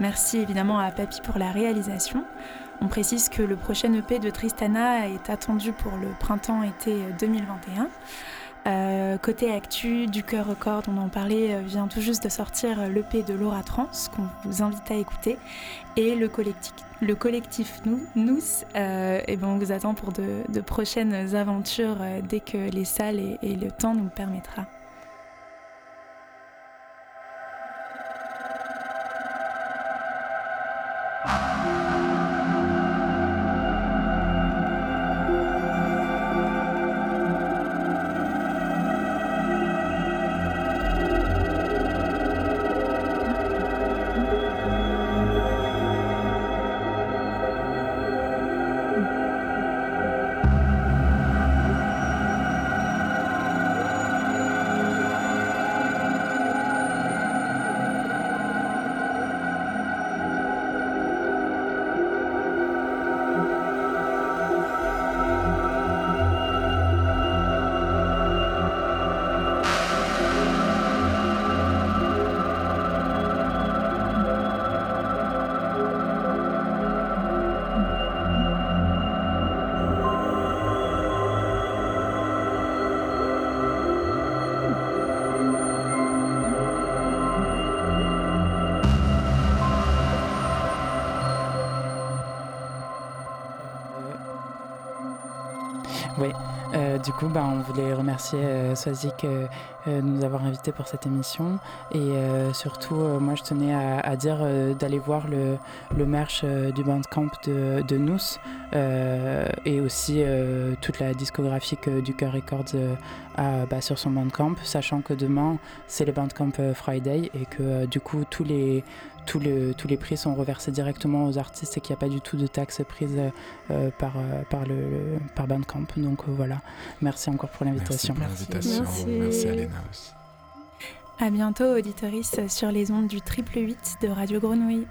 Merci évidemment à Papy pour la réalisation. On précise que le prochain EP de Tristana est attendu pour le printemps-été 2021. Euh, côté actu, du cœur record, on en parlait, euh, vient tout juste de sortir euh, l'EP de Laura Trans, qu'on vous invite à écouter. Et le collectif, le collectif Nous, et ben on vous attend pour de, prochaines aventures dès que les salles et le temps nous permettra. Oui, euh, du coup, bah, on voulait remercier euh, Swazik euh, de nous avoir invités pour cette émission. Et surtout, moi, je tenais à, dire d'aller voir le, le merch du Bandcamp de, de Nous et aussi toute la discographie que Duker Records a bah, sur son Bandcamp, sachant que demain, c'est le Bandcamp Friday et que du coup, tous les prix sont reversés directement aux artistes et qu'il n'y a pas du tout de taxes prises euh, par, euh, par, le, Bandcamp. Donc euh, voilà, merci encore pour l'invitation. Merci pour l'invitation. Merci. Alena aussi. À bientôt, auditoris, sur les ondes du triple 8 de Radio Grenouille.